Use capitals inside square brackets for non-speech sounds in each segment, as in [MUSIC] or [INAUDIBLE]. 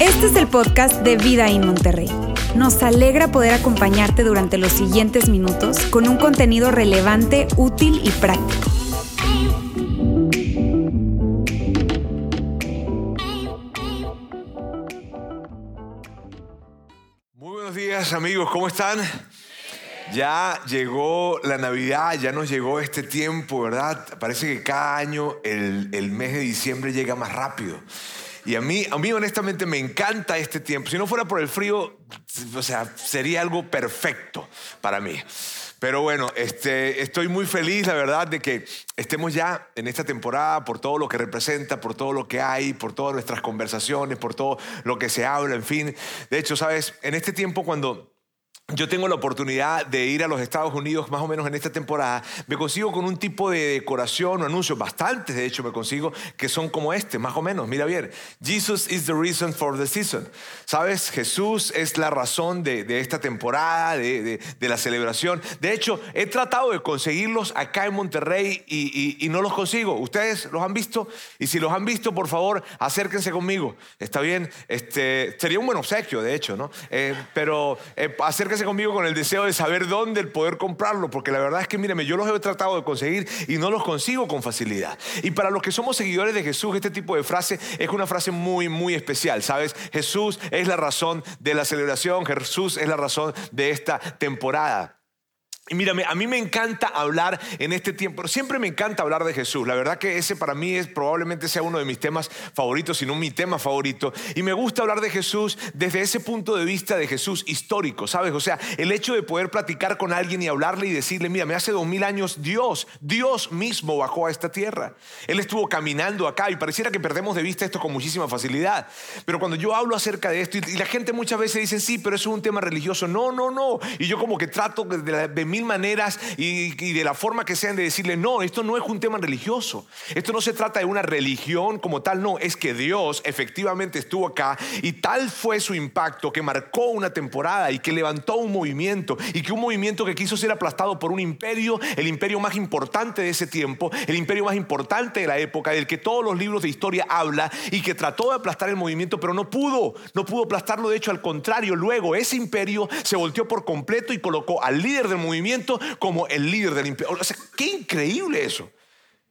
Este es el podcast de Vida en Monterrey. Nos alegra poder acompañarte durante los siguientes minutos con un contenido relevante, útil y práctico. Muy buenos días amigos, ¿cómo están? Ya llegó la Navidad, ya nos llegó este tiempo, ¿verdad? Parece que cada año el, el mes de diciembre llega más rápido. Y a mí, a mí honestamente me encanta este tiempo. Si no fuera por el frío, o sea, sería algo perfecto para mí. Pero bueno, este, estoy muy feliz, la verdad, de que estemos ya en esta temporada por todo lo que representa, por todo lo que hay, por todas nuestras conversaciones, por todo lo que se habla, en fin. De hecho, sabes, en este tiempo cuando yo tengo la oportunidad de ir a los Estados Unidos más o menos en esta temporada, me consigo con un tipo de decoración o anuncios, bastantes de hecho me consigo, que son como este, más o menos. Mira bien, Jesus is the reason for the season. ¿Sabes? Jesús es la razón de, de esta temporada, de, de, de, la celebración. De hecho, he tratado de conseguirlos acá en Monterrey y, y, no los consigo. ¿Ustedes los han visto? Y si los han visto, por favor, acérquense conmigo. Está bien, este, sería un buen obsequio, de hecho, ¿no? Eh, pero eh, acérquense conmigo con el deseo de saber dónde el poder comprarlo, porque la verdad es que, míreme, yo los he tratado de conseguir y no los consigo con facilidad. Y para los que somos seguidores de Jesús, este tipo de frase es una frase muy, muy especial, ¿sabes? Jesús es la razón de la celebración, Jesús es la razón de esta temporada. Y mírame, a mí me encanta hablar en este tiempo, siempre me encanta hablar de Jesús. La verdad que ese para mí es probablemente sea uno de mis temas favoritos, si no mi tema favorito. Y me gusta hablar de Jesús desde ese punto de vista de Jesús histórico, ¿sabes? O sea, el hecho de poder platicar con alguien y hablarle y decirle, mira, me hace dos mil años Dios, Dios mismo bajó a esta tierra. Él estuvo caminando acá y pareciera que perdemos de vista esto con muchísima facilidad. Pero cuando yo hablo acerca de esto y la gente muchas veces dice, sí, pero eso es un tema religioso. No, no, no. Y yo como que trato de, de, mil maneras y, de la forma que sean de decirle, no, esto no es un tema religioso. Esto no se trata de una religión como tal, no, es que Dios efectivamente estuvo acá y tal fue su impacto que marcó una temporada y que levantó un movimiento y que un movimiento que quiso ser aplastado por un imperio, el imperio más importante de ese tiempo, el imperio más importante de la época, del que todos los libros de historia habla y que trató de aplastar el movimiento, pero no pudo, no pudo aplastarlo, de hecho al contrario, luego ese imperio se volteó por completo y colocó al líder del movimiento como el líder del imperio. O sea, qué increíble eso.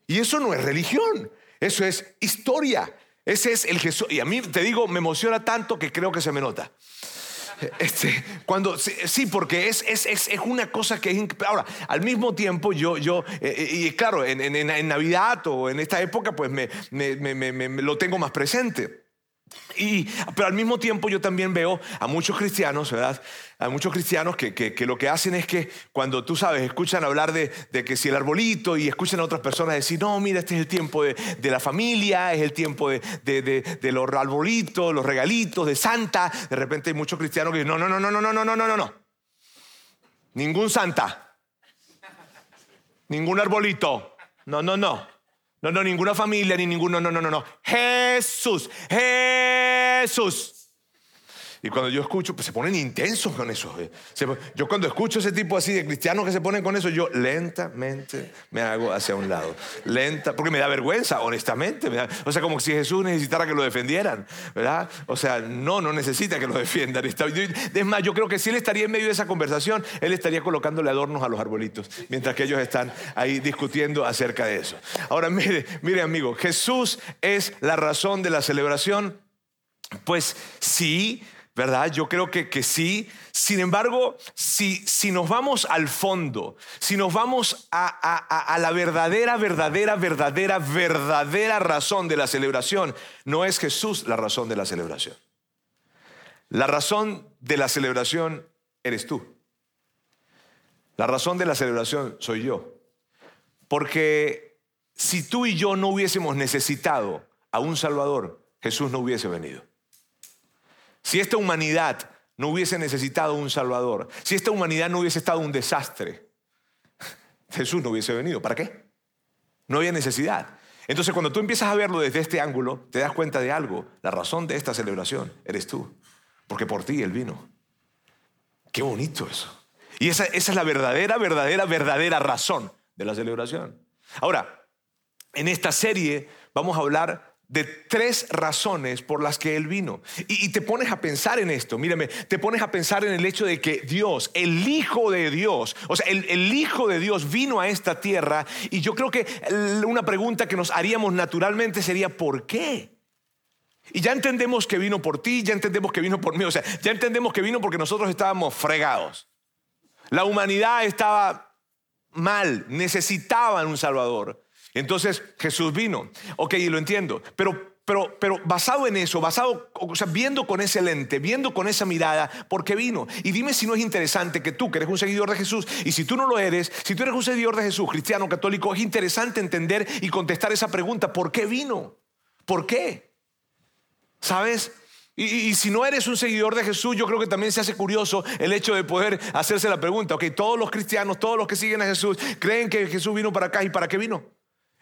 Y eso no es religión, eso es historia. Ese es el Jesús. Y a mí, te digo, me emociona tanto que creo que se me nota. Este, cuando, sí, porque es, es, es, una cosa que es... Ahora, al mismo tiempo yo, yo eh, y claro, en, en, en, Navidad o en esta época, pues me, me, me, me lo tengo más presente. Y, pero al mismo tiempo yo también veo a muchos cristianos, ¿verdad? A muchos cristianos que, que, lo que hacen es que cuando tú sabes, escuchan hablar de, de, que si el arbolito y escuchan a otras personas decir, no, mira, este es el tiempo de, de la familia, es el tiempo de, de, los arbolitos, los regalitos, de Santa. De repente hay muchos cristianos que dicen, no, no, no, no, no, no, no, no, no, no. Ningún Santa. Ningún arbolito. No, no, no. No, no, ninguna familia, ni ninguno, no, no, no, no. Jesús, Jesús. Y cuando yo escucho, pues se ponen intensos con eso. Eh. Yo cuando escucho ese tipo así de cristianos que se ponen con eso, yo lentamente me hago hacia un lado. Lenta, porque me da vergüenza, honestamente. O sea, como si Jesús necesitara que lo defendieran, ¿verdad? O sea, no, no necesita que lo defiendan. Es más, yo creo que si él estaría en medio de esa conversación, él estaría colocándole adornos a los arbolitos, mientras que ellos están ahí discutiendo acerca de eso. Ahora, mire, mire amigo, Jesús es la razón de la celebración. Pues sí, ¿verdad? Yo creo que, que sí. Sin embargo, si, si, nos vamos al fondo, si nos vamos a, a, a, la verdadera, verdadera, verdadera, verdadera razón de la celebración, no es Jesús la razón de la celebración. La razón de la celebración eres tú. La razón de la celebración soy yo. Porque si tú y yo no hubiésemos necesitado a un Salvador, Jesús no hubiese venido. Si esta humanidad no hubiese necesitado un Salvador, si esta humanidad no hubiese estado un desastre, [LAUGHS] Jesús no hubiese venido. ¿Para qué? No había necesidad. Entonces cuando tú empiezas a verlo desde este ángulo, te das cuenta de algo. La razón de esta celebración eres tú. Porque por ti Él vino. Qué bonito eso. Y esa, esa es la verdadera, verdadera, verdadera razón de la celebración. Ahora, en esta serie vamos a hablar de tres razones por las que Él vino. Y, te pones a pensar en esto, mírame, te pones a pensar en el hecho de que Dios, el Hijo de Dios, o sea, el, el, Hijo de Dios vino a esta tierra y yo creo que una pregunta que nos haríamos naturalmente sería, ¿por qué? Y ya entendemos que vino por ti, ya entendemos que vino por mí, o sea, ya entendemos que vino porque nosotros estábamos fregados. La humanidad estaba mal, necesitaban un Salvador. Entonces Jesús vino. Ok, y lo entiendo. Pero, pero, pero basado en eso, basado, o sea, viendo con ese lente, viendo con esa mirada, ¿por qué vino? Y dime si no es interesante que tú, que eres un seguidor de Jesús, y si tú no lo eres, si tú eres un seguidor de Jesús, cristiano, católico, es interesante entender y contestar esa pregunta, ¿por qué vino? ¿Por qué? ¿Sabes? Y, si no eres un seguidor de Jesús, yo creo que también se hace curioso el hecho de poder hacerse la pregunta, ok, todos los cristianos, todos los que siguen a Jesús, creen que Jesús vino para acá y para qué vino.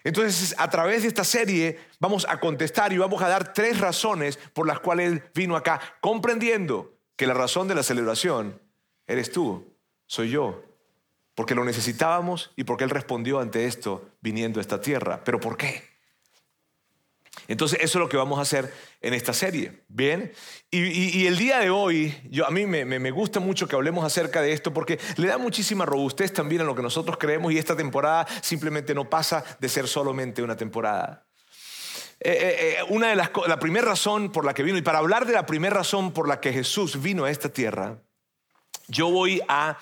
Entonces, a través de esta serie vamos a contestar y vamos a dar tres razones por las cuales Él vino acá, comprendiendo que la razón de la celebración eres tú, soy yo, porque lo necesitábamos y porque Él respondió ante esto viniendo a esta tierra. ¿Pero por qué? Entonces, eso es lo que vamos a hacer en esta serie. Bien, y, el día de hoy, yo, a mí me, gusta mucho que hablemos acerca de esto porque le da muchísima robustez también a lo que nosotros creemos y esta temporada simplemente no pasa de ser solamente una temporada. Eh, eh, eh, una de las la primera razón por la que vino y para hablar de la primera razón por la que Jesús vino a esta tierra, yo voy a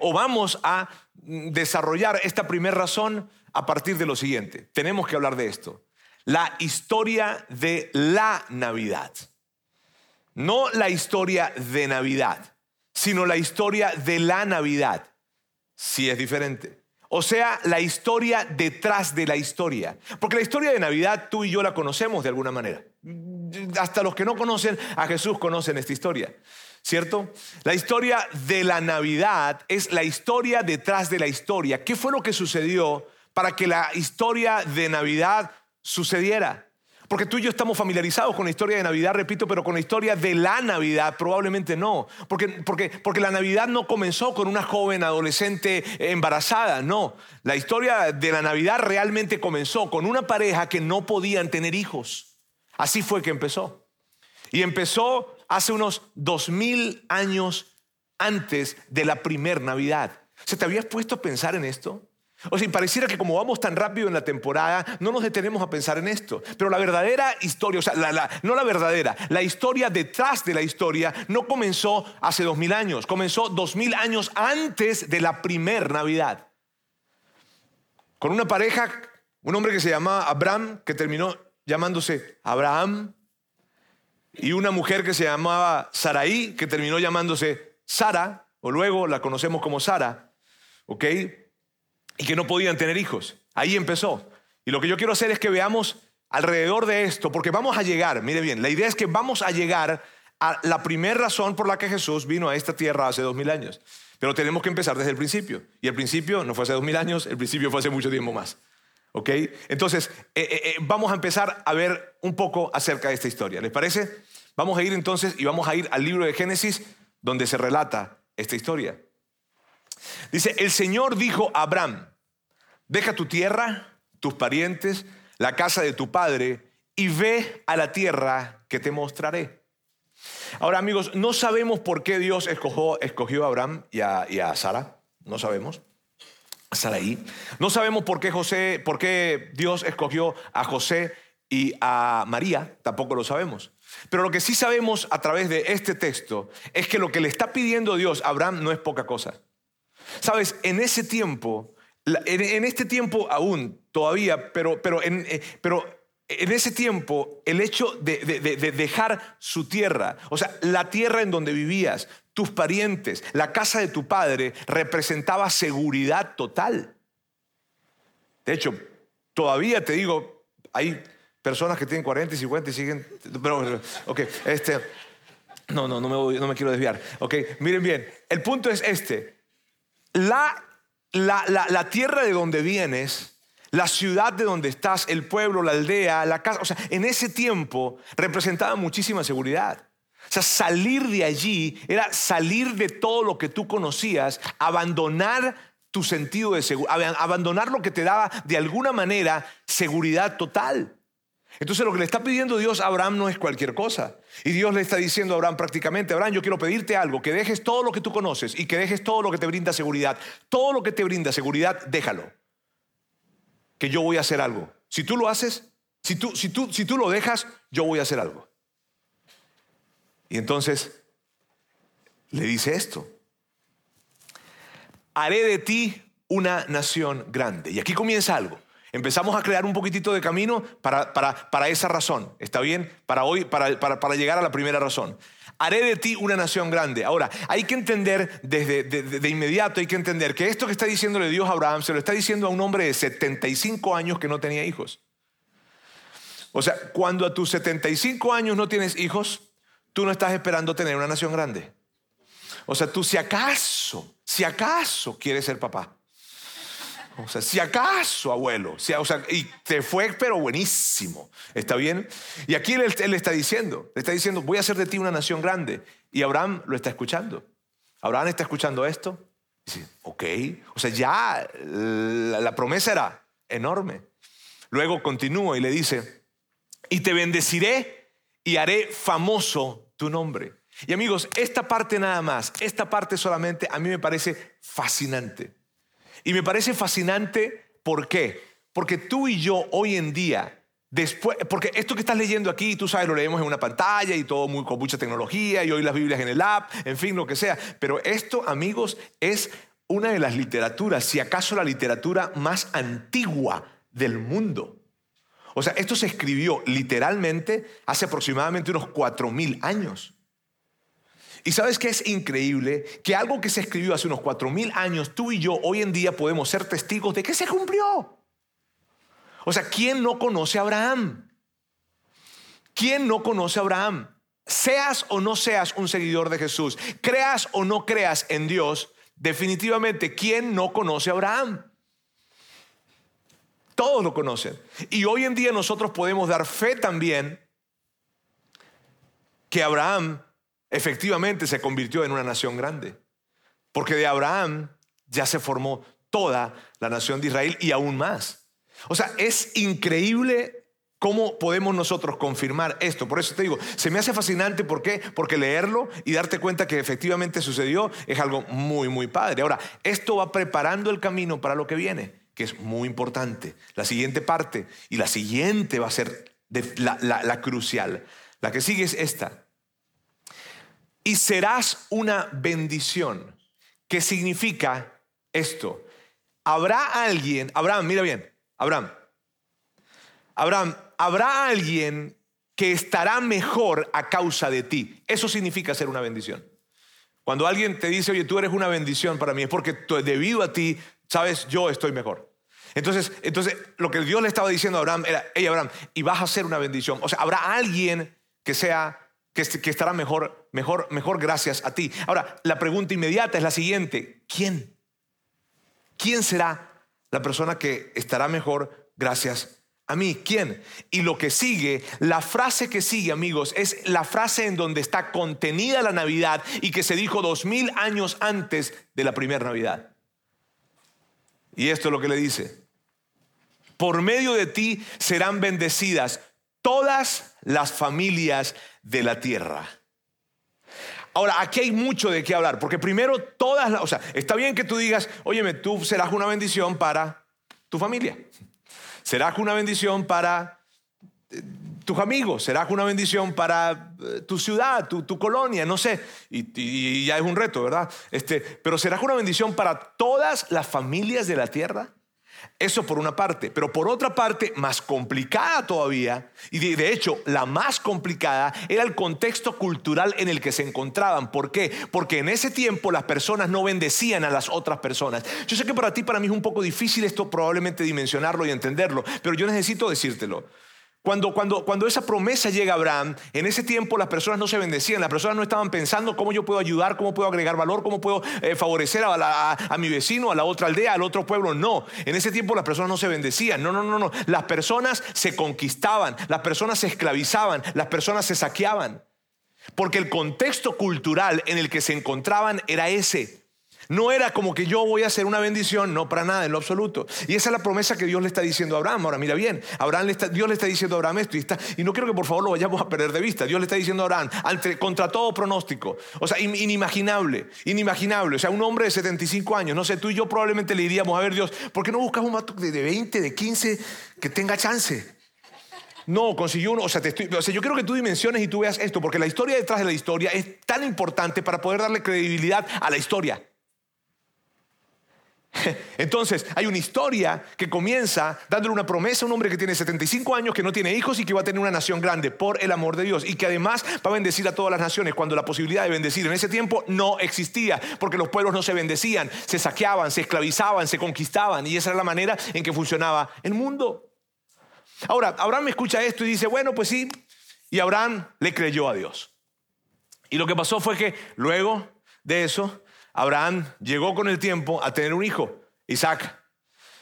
o vamos a desarrollar esta primera razón a partir de lo siguiente. Tenemos que hablar de esto la historia de la Navidad. No la historia de Navidad, sino la historia de la Navidad. Sí es diferente. O sea, la historia detrás de la historia. Porque la historia de Navidad tú y yo la conocemos de alguna manera. Hasta los que no conocen a Jesús conocen esta historia. ¿Cierto? La historia de la Navidad es la historia detrás de la historia. ¿Qué fue lo que sucedió para que la historia de Navidad sucediera. Porque tú y yo estamos familiarizados con la historia de Navidad, repito, pero con la historia de la Navidad probablemente no. Porque, porque, porque la Navidad no comenzó con una joven adolescente embarazada, no. La historia de la Navidad realmente comenzó con una pareja que no podían tener hijos. Así fue que empezó. Y empezó hace unos dos mil años antes de la primer Navidad. ¿Se te habías puesto a pensar en esto? O sea, pareciera que como vamos tan rápido en la temporada, no nos detenemos a pensar en esto. Pero la verdadera historia, o sea, no la verdadera, la historia detrás de la historia no comenzó hace dos mil años, comenzó dos mil años antes de la primer Navidad. Con una pareja, un hombre que se llamaba Abraham, que terminó llamándose Abraham, y una mujer que se llamaba Saraí, que terminó llamándose Sara, o luego la conocemos como Sara, ¿ok? Y que no podían tener hijos. Ahí empezó. Y lo que yo quiero hacer es que veamos alrededor de esto, porque vamos a llegar, mire bien, la idea es que vamos a llegar a la primera razón por la que Jesús vino a esta tierra hace dos mil años. Pero tenemos que empezar desde el principio. Y el principio no fue hace dos mil años, el principio fue hace mucho tiempo más. ¿Ok? Entonces, eh, eh, eh, vamos a empezar a ver un poco acerca de esta historia. ¿Les parece? Vamos a ir entonces y vamos a ir al libro de Génesis donde se relata esta historia. Dice, el Señor dijo a Abraham, deja tu tierra, tus parientes, la casa de tu padre y ve a la tierra que te mostraré. Ahora amigos, no sabemos por qué Dios escogió, a Abraham y a, Sara, no sabemos. Saraí. No sabemos por qué José, por qué Dios escogió a José y a María, tampoco lo sabemos. Pero lo que sí sabemos a través de este texto es que lo que le está pidiendo Dios a Abraham no es poca cosa. Sabes, en ese tiempo, en, este tiempo aún, todavía, pero, pero, en, eh, pero en ese tiempo, el hecho de, dejar su tierra, o sea, la tierra en donde vivías, tus parientes, la casa de tu padre, representaba seguridad total. De hecho, todavía te digo, hay personas que tienen 40 y 50 y siguen, pero, ok, este, no, no, no me, no me quiero desviar. Ok, miren bien, el punto es este, la, la, tierra de donde vienes, la ciudad de donde estás, el pueblo, la aldea, la casa, o sea, en ese tiempo representaba muchísima seguridad. O sea, salir de allí era salir de todo lo que tú conocías, abandonar tu sentido de seguridad, abandonar lo que te daba de alguna manera seguridad total. Entonces lo que le está pidiendo Dios a Abraham no es cualquier cosa. Y Dios le está diciendo a Abraham prácticamente, Abraham, yo quiero pedirte algo, que dejes todo lo que tú conoces y que dejes todo lo que te brinda seguridad. Todo lo que te brinda seguridad, déjalo. Que yo voy a hacer algo. Si tú lo haces, si tú, si tú, si tú lo dejas, yo voy a hacer algo. Y entonces le dice esto haré de ti una nación grande. Y aquí comienza algo. Empezamos a crear un poquitito de camino para, para, esa razón. ¿Está bien? Para hoy, para, para, llegar a la primera razón. Haré de ti una nación grande. Ahora, hay que entender desde de, inmediato, hay que entender que esto que está diciéndole Dios a Abraham se lo está diciendo a un hombre de 75 años que no tenía hijos. O sea, cuando a tus 75 años no tienes hijos, tú no estás esperando tener una nación grande. O sea, tú si acaso, si acaso quieres ser papá. O sea, si acaso, abuelo. o sea, y te fue, pero buenísimo. ¿Está bien? Y aquí él, le está diciendo, le está diciendo, voy a hacer de ti una nación grande. Y Abraham lo está escuchando. Abraham está escuchando esto. dice, ok. O sea, ya la, la promesa era enorme. Luego continúa y le dice, y te bendeciré y haré famoso tu nombre. Y amigos, esta parte nada más, esta parte solamente a mí me parece fascinante. Y me parece fascinante, ¿por qué? Porque tú y yo hoy en día, después, porque esto que estás leyendo aquí, tú sabes, lo leemos en una pantalla y todo muy, con mucha tecnología y hoy las Biblias en el app, en fin, lo que sea. Pero esto, amigos, es una de las literaturas, si acaso la literatura más antigua del mundo. O sea, esto se escribió literalmente hace aproximadamente unos 4.000 años. Y sabes que es increíble que algo que se escribió hace unos cuatro mil años, tú y yo hoy en día podemos ser testigos de que se cumplió. O sea, ¿quién no conoce a Abraham? ¿Quién no conoce a Abraham? Seas o no seas un seguidor de Jesús, creas o no creas en Dios, definitivamente, ¿quién no conoce a Abraham? Todos lo conocen. Y hoy en día nosotros podemos dar fe también que Abraham efectivamente se convirtió en una nación grande. Porque de Abraham ya se formó toda la nación de Israel y aún más. O sea, es increíble cómo podemos nosotros confirmar esto. Por eso te digo, se me hace fascinante. ¿Por qué? Porque leerlo y darte cuenta que efectivamente sucedió es algo muy, muy padre. Ahora, esto va preparando el camino para lo que viene, que es muy importante. La siguiente parte y la siguiente va a ser la, la crucial. La que sigue es esta y serás una bendición. ¿Qué significa esto? Habrá alguien, Abraham, mira bien, Abraham, Abraham, habrá alguien que estará mejor a causa de ti. Eso significa ser una bendición. Cuando alguien te dice, oye, tú eres una bendición para mí, es porque debido a ti, sabes, yo estoy mejor. Entonces, entonces, lo que Dios le estaba diciendo a Abraham era, hey Abraham, y vas a ser una bendición. O sea, habrá alguien que sea que, estará mejor, mejor, mejor gracias a ti. Ahora, la pregunta inmediata es la siguiente. ¿Quién? ¿Quién será la persona que estará mejor gracias a mí? ¿Quién? Y lo que sigue, la frase que sigue, amigos, es la frase en donde está contenida la Navidad y que se dijo dos mil años antes de la primera Navidad. Y esto es lo que le dice. Por medio de ti serán bendecidas todas las familias de la tierra. Ahora, aquí hay mucho de qué hablar, porque primero todas, las, o sea, está bien que tú digas, óyeme, tú serás una bendición para tu familia, serás una bendición para eh, tus amigos, serás una bendición para eh, tu ciudad, tu, colonia, no sé, y, ya es un reto, ¿verdad? Este, pero serás una bendición para todas las familias de la tierra. Eso por una parte, pero por otra parte, más complicada todavía, y de, hecho la más complicada, era el contexto cultural en el que se encontraban. ¿Por qué? Porque en ese tiempo las personas no bendecían a las otras personas. Yo sé que para ti, para mí es un poco difícil esto probablemente dimensionarlo y entenderlo, pero yo necesito decírtelo. Cuando, cuando, cuando esa promesa llega a Abraham, en ese tiempo las personas no se bendecían, las personas no estaban pensando cómo yo puedo ayudar, cómo puedo agregar valor, cómo puedo eh, favorecer a, a, mi vecino, a la otra aldea, al otro pueblo. No, en ese tiempo las personas no se bendecían. No, no, no, no. Las personas se conquistaban, las personas se esclavizaban, las personas se saqueaban. Porque el contexto cultural en el que se encontraban era ese. No era como que yo voy a hacer una bendición, no para nada, en lo absoluto. Y esa es la promesa que Dios le está diciendo a Abraham. Ahora, mira bien, Abraham Dios le está diciendo a Abraham esto y, está, no quiero que por favor lo vayamos a perder de vista. Dios le está diciendo a Abraham, contra todo pronóstico, o sea, inimaginable, inimaginable. O sea, un hombre de 75 años, no sé, tú y yo probablemente le diríamos, a ver Dios, ¿por qué no buscas un mato de 20, de 15 que tenga chance? No, consiguió uno. O sea, o sea, yo quiero que tú dimensiones y tú veas esto, porque la historia detrás de la historia es tan importante para poder darle credibilidad a la historia. [LAUGHS] Entonces, hay una historia que comienza dándole una promesa a un hombre que tiene 75 años, que no tiene hijos y que va a tener una nación grande por el amor de Dios y que además va a bendecir a todas las naciones cuando la posibilidad de bendecir en ese tiempo no existía, porque los pueblos no se bendecían, se saqueaban, se esclavizaban, se conquistaban y esa era la manera en que funcionaba el mundo. Ahora, Abraham me escucha esto y dice, bueno, pues sí, y Abraham le creyó a Dios. Y lo que pasó fue que luego de eso, Abraham llegó con el tiempo a tener un hijo, Isaac.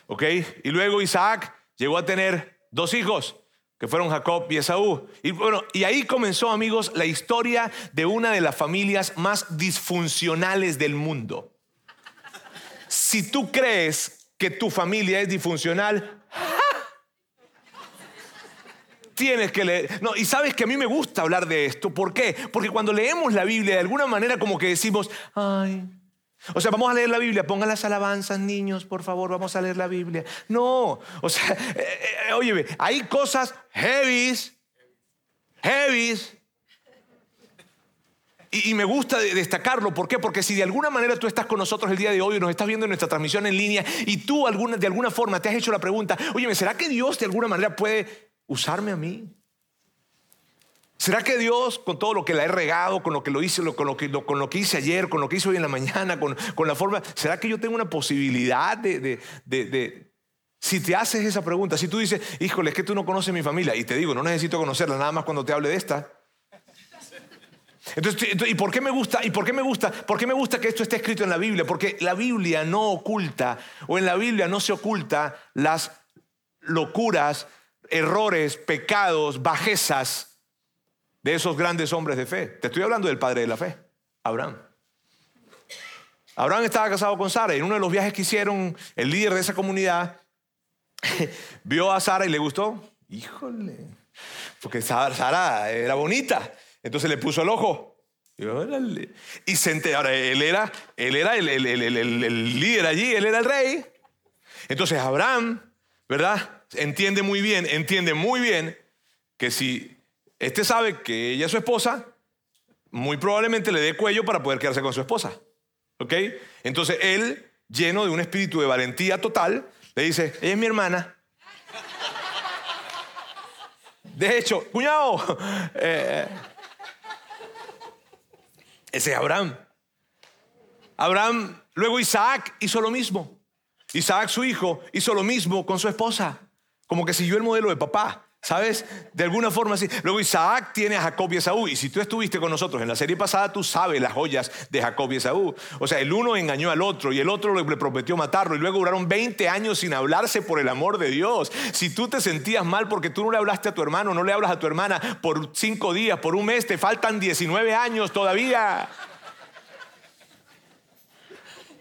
¿Ok? Y luego Isaac llegó a tener dos hijos, que fueron Jacob y Esaú. Y bueno, y ahí comenzó, amigos, la historia de una de las familias más disfuncionales del mundo. Si tú crees que tu familia es disfuncional, tienes que leer. No, y sabes que a mí me gusta hablar de esto. ¿Por qué? Porque cuando leemos la Biblia, de alguna manera como que decimos, ay, o sea, vamos a leer la Biblia, pongan las alabanzas, niños, por favor, vamos a leer la Biblia. No, o sea, eh, eh, oye, hay cosas heavies, heavies. Y, me gusta destacarlo, ¿por qué? Porque si de alguna manera tú estás con nosotros el día de hoy nos estás viendo en nuestra transmisión en línea y tú de alguna forma te has hecho la pregunta, oye, ¿será que Dios de alguna manera puede usarme a mí? ¿Será que Dios, con todo lo que la he regado, con lo que lo hice, con lo que, hice ayer, con lo que hice hoy en la mañana, con, la forma, ¿será que yo tengo una posibilidad de, de, Si te haces esa pregunta, si tú dices, híjole, es que tú no conoces mi familia, y te digo, no necesito conocerla nada más cuando te hable de esta. Entonces, ¿y por qué me gusta? ¿Y por qué me gusta? ¿Por qué me gusta que esto esté escrito en la Biblia? Porque la Biblia no oculta, o en la Biblia no se oculta las locuras, errores, pecados, bajezas de esos grandes hombres de fe. Te estoy hablando del padre de la fe, Abraham. Abraham estaba casado con Sara y en uno de los viajes que hicieron, el líder de esa comunidad [LAUGHS] vio a Sara y le gustó. Híjole, porque Sara era bonita. Entonces le puso el ojo. Y se enteró. Ahora, él era, él era el, el líder allí, él era el rey. Entonces Abraham, ¿verdad? Entiende muy bien, entiende muy bien que si este sabe que ella es su esposa, muy probablemente le dé cuello para poder quedarse con su esposa. ¿Ok? Entonces él, lleno de un espíritu de valentía total, le dice, ella es mi hermana. De hecho, cuñado, [LAUGHS] eh, ese es Abraham. Abraham, luego Isaac hizo lo mismo. Isaac, su hijo, hizo lo mismo con su esposa. Como que siguió el modelo de papá. ¿Sabes? De alguna forma así. Luego Isaac tiene a Jacob y Esaú. Y si tú estuviste con nosotros en la serie pasada, tú sabes las joyas de Jacob y Esaú. O sea, el uno engañó al otro y el otro le prometió matarlo. Y luego duraron 20 años sin hablarse por el amor de Dios. Si tú te sentías mal porque tú no le hablaste a tu hermano, no le hablas a tu hermana por cinco días, por un mes, te faltan 19 años todavía.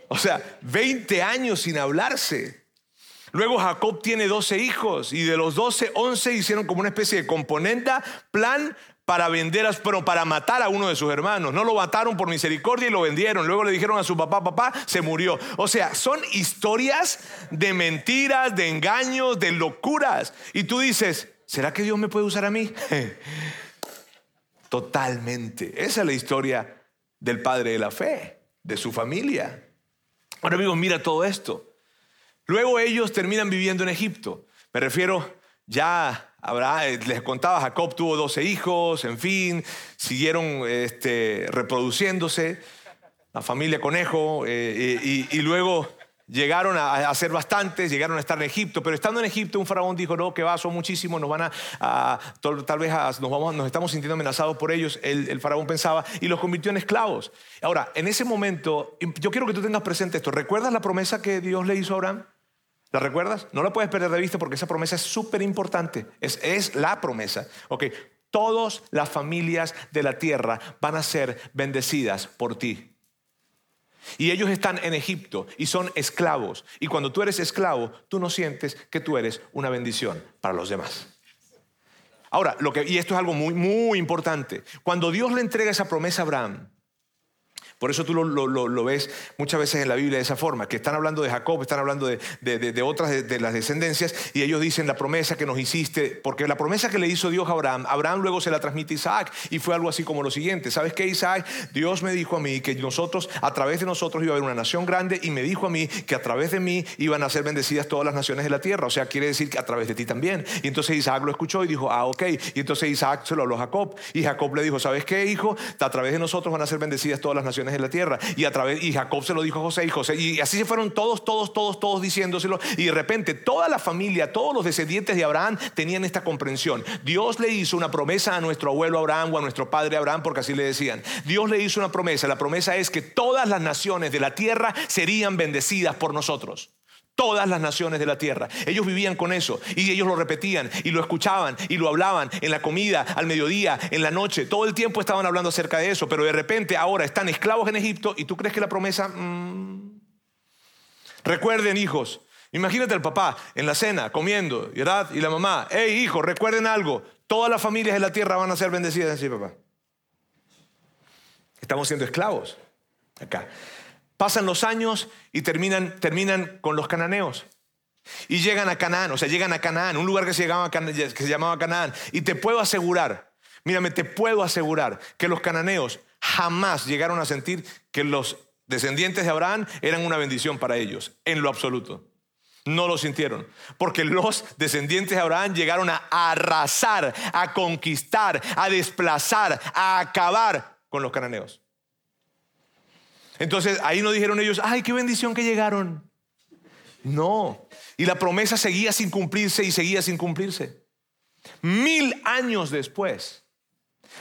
O sea, 20 años sin hablarse. Luego Jacob tiene 12 hijos y de los 12, 11 hicieron como una especie de componenda, plan para vender, pero para matar a uno de sus hermanos. No lo mataron por misericordia y lo vendieron. Luego le dijeron a su papá, papá, se murió. O sea, son historias de mentiras, de engaños, de locuras. Y tú dices, ¿será que Dios me puede usar a mí? [LAUGHS] Totalmente. Esa es la historia del padre de la fe, de su familia. Ahora amigos, mira todo esto. Luego ellos terminan viviendo en Egipto. Me refiero ya habrá, eh, les contaba, Jacob tuvo 12 hijos, en fin, siguieron este, reproduciéndose, la familia conejo, eh, y, luego llegaron a, ser bastantes, llegaron a estar en Egipto, pero estando en Egipto un faraón dijo, no, que va, son muchísimos, nos van a, tal vez nos, vamos, nos estamos sintiendo amenazados por ellos, el, el faraón pensaba, y los convirtió en esclavos. Ahora, en ese momento, yo quiero que tú tengas presente esto, ¿recuerdas la promesa que Dios le hizo a Abraham? ¿La recuerdas? No la puedes perder de vista porque esa promesa es súper importante. Es, la promesa. Ok, todas las familias de la tierra van a ser bendecidas por ti. Y ellos están en Egipto y son esclavos. Y cuando tú eres esclavo, tú no sientes que tú eres una bendición para los demás. Ahora, lo que, y esto es algo muy, muy importante. Cuando Dios le entrega esa promesa a Abraham, por eso tú lo, ves muchas veces en la Biblia de esa forma, que están hablando de Jacob, están hablando de, otras de, las descendencias, y ellos dicen la promesa que nos hiciste, porque la promesa que le hizo Dios a Abraham, Abraham luego se la transmite a Isaac, y fue algo así como lo siguiente, ¿sabes qué Isaac? Dios me dijo a mí que nosotros, a través de nosotros iba a haber una nación grande, y me dijo a mí que a través de mí iban a ser bendecidas todas las naciones de la tierra, o sea, quiere decir que a través de ti también. Y entonces Isaac lo escuchó y dijo, ah, ok, y entonces Isaac se lo habló a Jacob, y Jacob le dijo, ¿sabes qué, hijo? A través de nosotros van a ser bendecidas todas las naciones de la tierra. Y a través, y Jacob se lo dijo a José y José, y así se fueron todos, todos, todos, todos diciéndoselo, y de repente toda la familia, todos los descendientes de Abraham tenían esta comprensión. Dios le hizo una promesa a nuestro abuelo Abraham o a nuestro padre Abraham, porque así le decían. Dios le hizo una promesa, la promesa es que todas las naciones de la tierra serían bendecidas por nosotros. Todas las naciones de la tierra. Ellos vivían con eso y ellos lo repetían y lo escuchaban y lo hablaban en la comida, al mediodía, en la noche. Todo el tiempo estaban hablando acerca de eso, pero de repente ahora están esclavos en Egipto y tú crees que la promesa... Mm? Recuerden hijos, imagínate al papá en la cena comiendo ¿verdad? y la mamá, hey hijo, recuerden algo, todas las familias de la tierra van a ser bendecidas, sí papá. Estamos siendo esclavos acá. Pasan los años y terminan, terminan con los cananeos. Y llegan a Canaán, o sea, llegan a Canaán, un lugar que se, llamaba, que se llamaba Canaán. Y te puedo asegurar, mírame, te puedo asegurar que los cananeos jamás llegaron a sentir que los descendientes de Abraham eran una bendición para ellos, en lo absoluto. No lo sintieron, porque los descendientes de Abraham llegaron a arrasar, a conquistar, a desplazar, a acabar con los cananeos. Entonces ahí no dijeron ellos, ay, qué bendición que llegaron. No. Y la promesa seguía sin cumplirse y seguía sin cumplirse. Mil años después,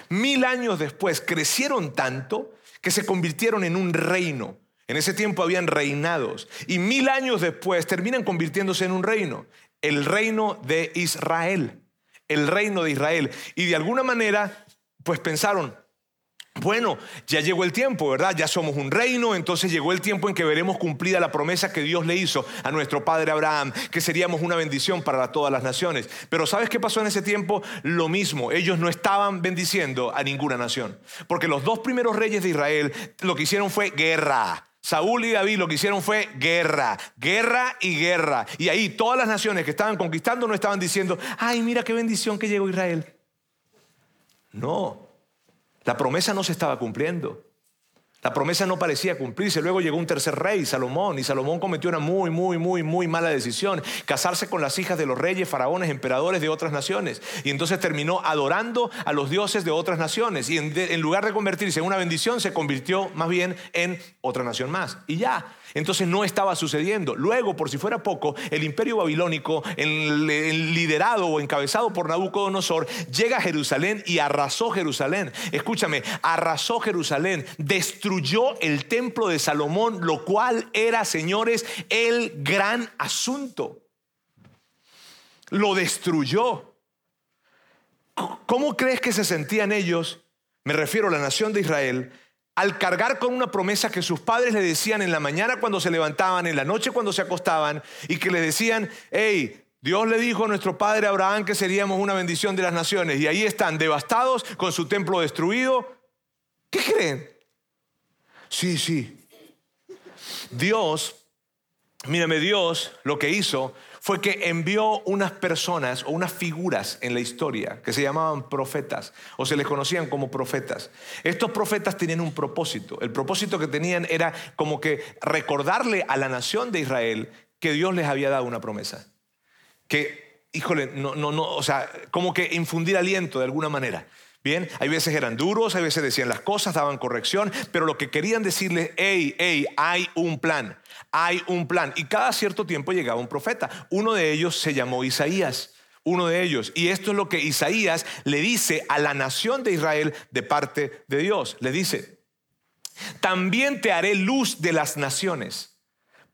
mil años después, crecieron tanto que se convirtieron en un reino. En ese tiempo habían reinados. Y mil años después terminan convirtiéndose en un reino. El reino de Israel. El reino de Israel. Y de alguna manera, pues pensaron, bueno, ya llegó el tiempo, ¿verdad? Ya somos un reino, entonces llegó el tiempo en que veremos cumplida la promesa que Dios le hizo a nuestro padre Abraham, que seríamos una bendición para todas las naciones. Pero ¿sabes qué pasó en ese tiempo? Lo mismo, ellos no estaban bendiciendo a ninguna nación, porque los dos primeros reyes de Israel lo que hicieron fue guerra. Saúl y David lo que hicieron fue guerra, guerra y guerra. Y ahí todas las naciones que estaban conquistando no estaban diciendo, ay, mira qué bendición que llegó Israel. No, la promesa no se estaba cumpliendo. La promesa no parecía cumplirse. Luego llegó un tercer rey, Salomón, y Salomón cometió una muy, muy, muy, muy mala decisión. Casarse con las hijas de los reyes, faraones, emperadores de otras naciones. Y entonces terminó adorando a los dioses de otras naciones. Y en, lugar de convertirse en una bendición, se convirtió más bien en otra nación más. Y ya. Entonces no estaba sucediendo. Luego, por si fuera poco, el imperio babilónico, liderado o encabezado por Nabucodonosor, llega a Jerusalén y arrasó Jerusalén. Escúchame, arrasó Jerusalén, destruyó el templo de Salomón, lo cual era, señores, el gran asunto. Lo destruyó. ¿Cómo crees que se sentían ellos? Me refiero a la nación de Israel al cargar con una promesa que sus padres le decían en la mañana cuando se levantaban, en la noche cuando se acostaban, y que le decían, hey, Dios le dijo a nuestro padre Abraham que seríamos una bendición de las naciones, y ahí están devastados con su templo destruido. ¿Qué creen? Sí, sí. Dios, mírame, Dios lo que hizo fue que envió unas personas o unas figuras en la historia que se llamaban profetas o se les conocían como profetas. Estos profetas tenían un propósito. El propósito que tenían era como que recordarle a la nación de Israel que Dios les había dado una promesa. Que, híjole, no, no, no, o sea, como que infundir aliento de alguna manera. Bien, hay veces eran duros, hay veces decían las cosas, daban corrección, pero lo que querían decirles, hey, hey, hay un plan hay un plan. Y cada cierto tiempo llegaba un profeta. Uno de ellos se llamó Isaías. Uno de ellos. Y esto es lo que Isaías le dice a la nación de Israel de parte de Dios. Le dice, también te haré luz de las naciones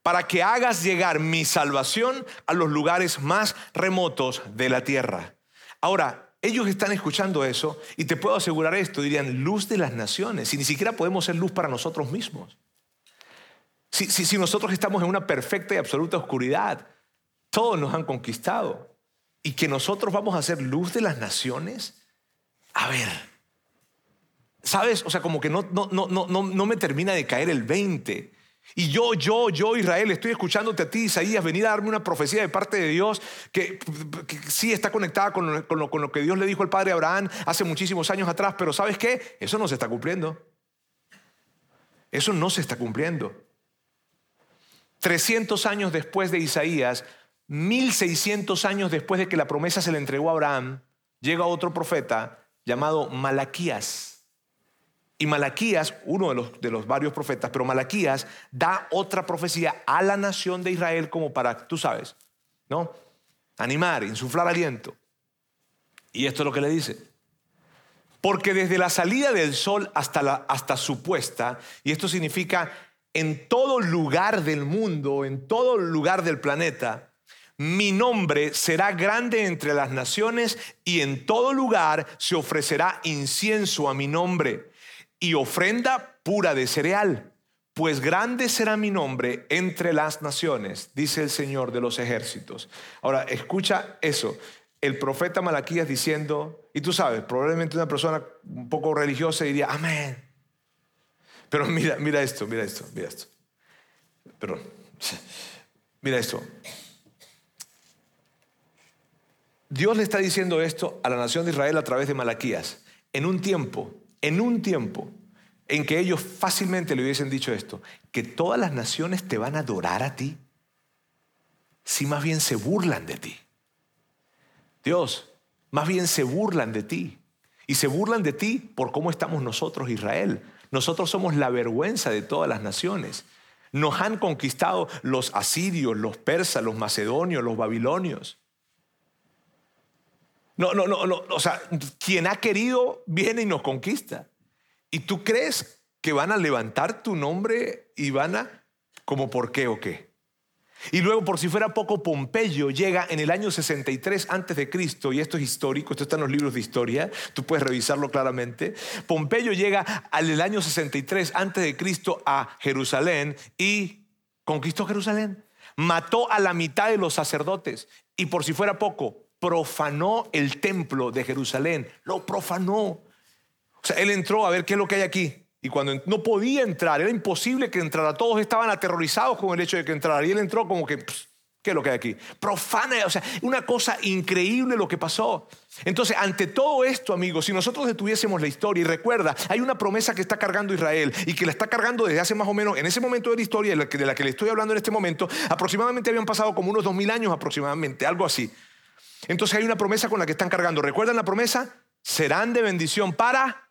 para que hagas llegar mi salvación a los lugares más remotos de la tierra. Ahora, ellos están escuchando eso y te puedo asegurar esto, dirían, luz de las naciones, y ni siquiera podemos ser luz para nosotros mismos. Si, nosotros estamos en una perfecta y absoluta oscuridad, todos nos han conquistado. Y que nosotros vamos a ser luz de las naciones. A ver, ¿sabes? O sea, como que no, no, no, no, no me termina de caer el 20. Y yo, yo, yo, Israel, estoy escuchándote a ti, Isaías, venir a darme una profecía de parte de Dios que, sí está conectada con lo, con lo que Dios le dijo al padre Abraham hace muchísimos años atrás, pero ¿sabes qué? Eso no se está cumpliendo. Eso no se está cumpliendo. 300 años después de Isaías, 1600 años después de que la promesa se le entregó a Abraham, llega otro profeta llamado Malaquías. Y Malaquías, uno de los, de los varios profetas, pero Malaquías da otra profecía a la nación de Israel como para, tú sabes, ¿no? Animar, insuflar aliento. Y esto es lo que le dice. Porque desde la salida del sol hasta, la, hasta su puesta, y esto significa en todo lugar del mundo, en todo lugar del planeta, mi nombre será grande entre las naciones y en todo lugar se ofrecerá incienso a mi nombre y ofrenda pura de cereal, pues grande será mi nombre entre las naciones, dice el Señor de los ejércitos. Ahora, escucha eso. El profeta Malaquías diciendo, y tú sabes, probablemente una persona un poco religiosa diría, amén. Pero mira, mira esto, mira esto, mira esto. Perdón. Mira esto. Dios le está diciendo esto a la nación de Israel a través de Malaquías. En un tiempo en un tiempo en que ellos fácilmente le hubiesen dicho esto, que todas las naciones te van a adorar a ti, si más bien se burlan de ti. Dios, más bien se burlan de ti. Y se burlan de ti por cómo estamos nosotros, Israel. Nosotros somos la vergüenza de todas las naciones. Nos han conquistado los asirios, los persas, los macedonios, los babilonios. No, no, no, no. O sea, quien ha querido viene y nos conquista. ¿Y tú crees que van a levantar tu nombre y van a, como por qué o qué? Y luego, por si fuera poco, Pompeyo llega en el año 63 antes de Cristo, y esto es histórico, esto está en los libros de historia, tú puedes revisarlo claramente. Pompeyo llega al año 63 antes de Cristo a Jerusalén y conquistó Jerusalén. Mató a la mitad de los sacerdotes y por si fuera poco, profanó el templo de Jerusalén, lo profanó. O sea, él entró a ver qué es lo que hay aquí. Y cuando no podía entrar, era imposible que entrara. Todos estaban aterrorizados con el hecho de que entrara. Y él entró como que, ¿qué es lo que hay aquí? Profana, o sea, una cosa increíble lo que pasó. Entonces, ante todo esto, amigos, si nosotros detuviésemos la historia y recuerda, hay una promesa que está cargando Israel y que la está cargando desde hace más o menos, en ese momento de la historia de la que, le estoy hablando en este momento, aproximadamente habían pasado como unos dos mil años aproximadamente, algo así. Entonces hay una promesa con la que están cargando. ¿Recuerdan la promesa? Serán de bendición para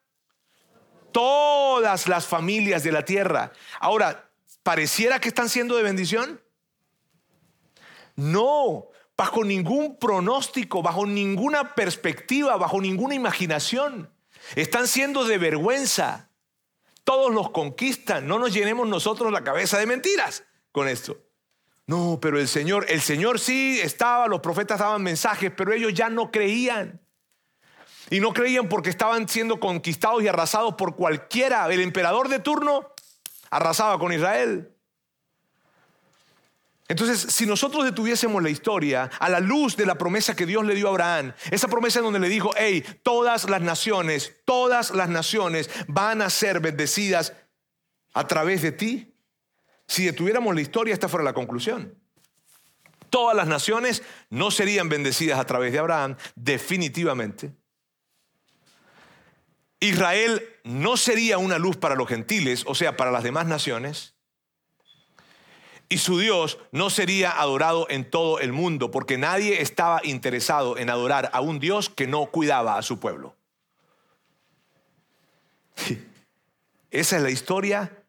todas las familias de la tierra. Ahora, ¿pareciera que están siendo de bendición? No, bajo ningún pronóstico, bajo ninguna perspectiva, bajo ninguna imaginación. Están siendo de vergüenza. Todos los conquistan. No nos llenemos nosotros la cabeza de mentiras con esto. No, pero el Señor, el Señor sí estaba, los profetas daban mensajes, pero ellos ya no creían. Y no creían porque estaban siendo conquistados y arrasados por cualquiera. El emperador de turno arrasaba con Israel. Entonces, si nosotros detuviésemos la historia a la luz de la promesa que Dios le dio a Abraham, esa promesa en donde le dijo, hey, todas las naciones, todas las naciones van a ser bendecidas a través de ti, si detuviéramos la historia, esta fuera la conclusión. Todas las naciones no serían bendecidas a través de Abraham, definitivamente. Israel no sería una luz para los gentiles, o sea, para las demás naciones. Y su Dios no sería adorado en todo el mundo, porque nadie estaba interesado en adorar a un Dios que no cuidaba a su pueblo. Esa es la historia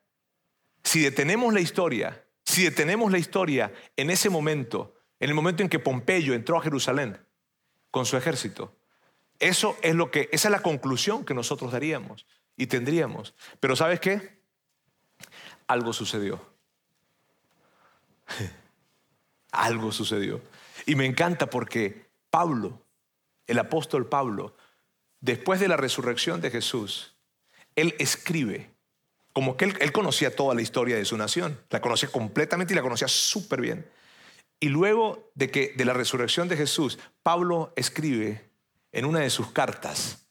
si detenemos la historia, si detenemos la historia en ese momento, en el momento en que Pompeyo entró a Jerusalén con su ejército, eso es lo que, esa es la conclusión que nosotros daríamos y tendríamos. Pero ¿sabes qué? Algo sucedió. [LAUGHS] Algo sucedió. Y me encanta porque Pablo, el apóstol Pablo, después de la resurrección de Jesús, él escribe como que él, conocía toda la historia de su nación, la conocía completamente y la conocía súper bien. Y luego de que de la resurrección de Jesús, Pablo escribe en una de sus cartas,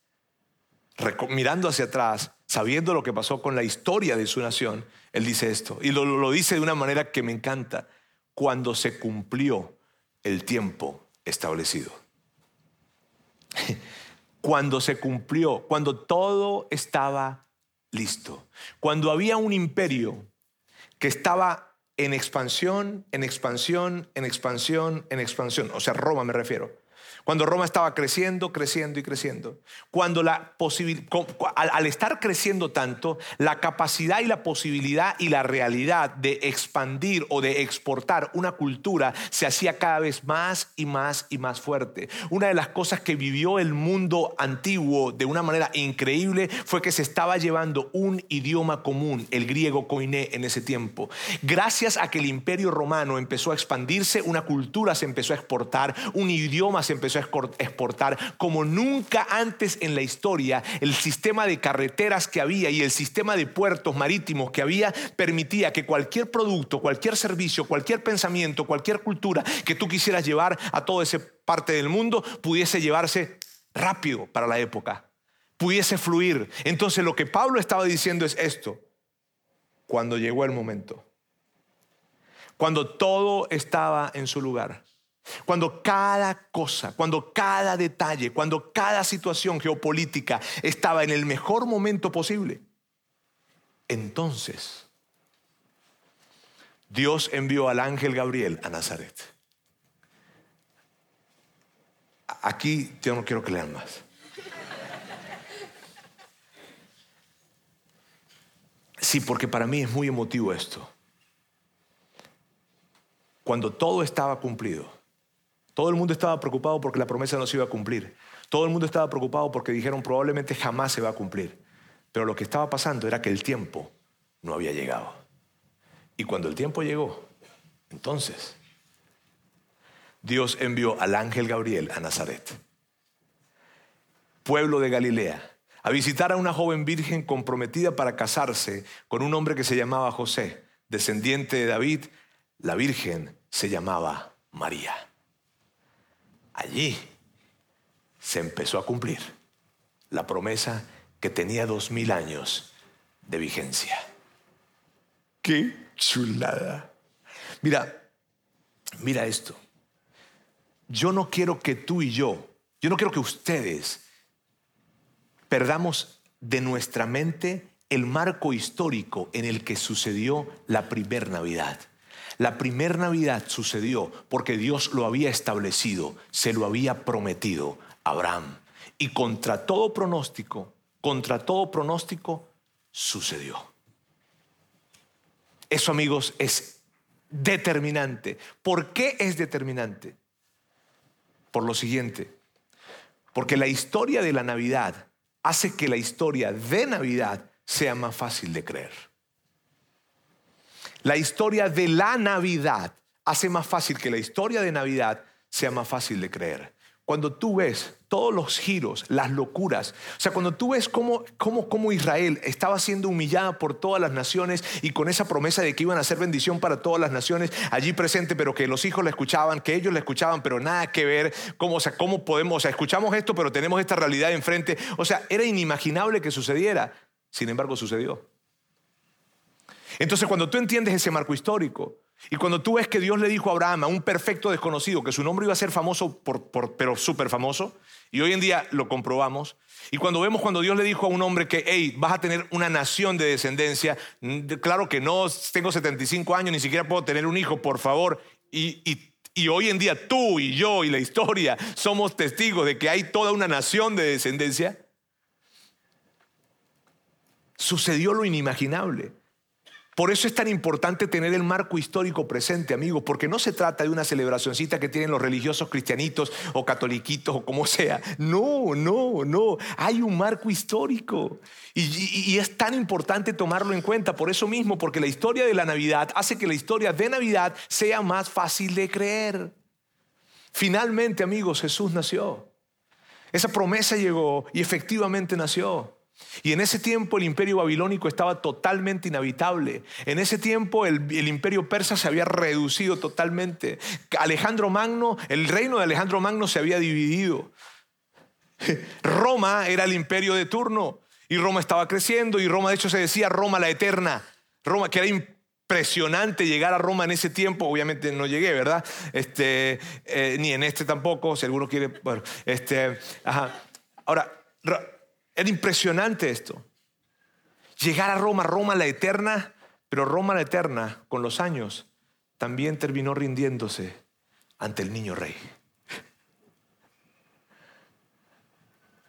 mirando hacia atrás, sabiendo lo que pasó con la historia de su nación, él dice esto. Y lo dice de una manera que me encanta. Cuando se cumplió el tiempo establecido. [LAUGHS] Cuando se cumplió, cuando todo estaba listo. Cuando había un imperio que estaba en expansión, en expansión, en expansión, en expansión. O sea, Roma me refiero. Cuando Roma estaba creciendo, creciendo y creciendo. Cuando la al, al, estar creciendo tanto, la capacidad y la posibilidad y la realidad de expandir o de exportar una cultura se hacía cada vez más y más y más fuerte. Una de las cosas que vivió el mundo antiguo de una manera increíble fue que se estaba llevando un idioma común, el griego koiné en ese tiempo. Gracias a que el imperio romano empezó a expandirse, una cultura se empezó a exportar, un idioma se empezó a exportar como nunca antes en la historia. El sistema de carreteras que había y el sistema de puertos marítimos que había permitía que cualquier producto, cualquier servicio, cualquier pensamiento, cualquier cultura que tú quisieras llevar a toda esa parte del mundo pudiese llevarse rápido para la época, pudiese fluir. Entonces lo que Pablo estaba diciendo es esto, cuando llegó el momento, cuando todo estaba en su lugar cuando cada cosa, cuando cada detalle, cuando cada situación geopolítica estaba en el mejor momento posible, entonces Dios envió al ángel Gabriel a Nazaret. Aquí yo no quiero que lean más. Sí, porque para mí es muy emotivo esto. Cuando todo estaba cumplido, todo el mundo estaba preocupado porque la promesa no se iba a cumplir. Todo el mundo estaba preocupado porque dijeron probablemente jamás se va a cumplir. Pero lo que estaba pasando era que el tiempo no había llegado. Y cuando el tiempo llegó, entonces Dios envió al ángel Gabriel a Nazaret, pueblo de Galilea, a visitar a una joven virgen comprometida para casarse con un hombre que se llamaba José, descendiente de David. La virgen se llamaba María allí se empezó a cumplir la promesa que tenía dos mil años de vigencia. ¡Qué chulada! Mira, mira esto. Yo no quiero que tú y yo, yo no quiero que ustedes perdamos de nuestra mente el marco histórico en el que sucedió la primer Navidad. La primer Navidad sucedió porque Dios lo había establecido, se lo había prometido a Abraham. Y contra todo pronóstico, contra todo pronóstico, sucedió. Eso, amigos, es determinante. ¿Por qué es determinante? Por lo siguiente, porque la historia de la Navidad hace que la historia de Navidad sea más fácil de creer. La historia de la Navidad hace más fácil que la historia de Navidad sea más fácil de creer. Cuando tú ves todos los giros, las locuras, o sea, cuando tú ves cómo, cómo, Israel estaba siendo humillada por todas las naciones y con esa promesa de que iban a ser bendición para todas las naciones allí presente, pero que los hijos la escuchaban, que ellos la escuchaban, pero nada que ver, cómo, o sea, cómo podemos, o sea, escuchamos esto, pero tenemos esta realidad enfrente, o sea, era inimaginable que sucediera, sin embargo sucedió. Entonces cuando tú entiendes ese marco histórico y cuando tú ves que Dios le dijo a Abraham, a un perfecto desconocido, que su nombre iba a ser famoso, pero súper famoso, y hoy en día lo comprobamos, y cuando vemos cuando Dios le dijo a un hombre que, hey, vas a tener una nación de descendencia, claro que no, tengo 75 años, ni siquiera puedo tener un hijo, por favor, y, y hoy en día tú y yo y la historia somos testigos de que hay toda una nación de descendencia, sucedió lo inimaginable. Por eso es tan importante tener el marco histórico presente, amigos, porque no se trata de una celebracioncita que tienen los religiosos cristianitos o catoliquitos o como sea. No, no, no. Hay un marco histórico. Y, y, es tan importante tomarlo en cuenta por eso mismo, porque la historia de la Navidad hace que la historia de Navidad sea más fácil de creer. Finalmente, amigos, Jesús nació. Esa promesa llegó y efectivamente nació. Y en ese tiempo el imperio babilónico estaba totalmente inhabitable. En ese tiempo el, imperio persa se había reducido totalmente. Alejandro Magno, el reino de Alejandro Magno se había dividido. [LAUGHS] Roma era el imperio de turno y Roma estaba creciendo y Roma de hecho se decía Roma la eterna. Roma que era impresionante llegar a Roma en ese tiempo. Obviamente no llegué, ¿verdad? Este, eh, ni en este tampoco, si alguno quiere. Bueno, este. Ahora, era impresionante esto. Llegar a Roma, Roma la eterna, pero Roma la eterna, con los años, también terminó rindiéndose ante el niño rey.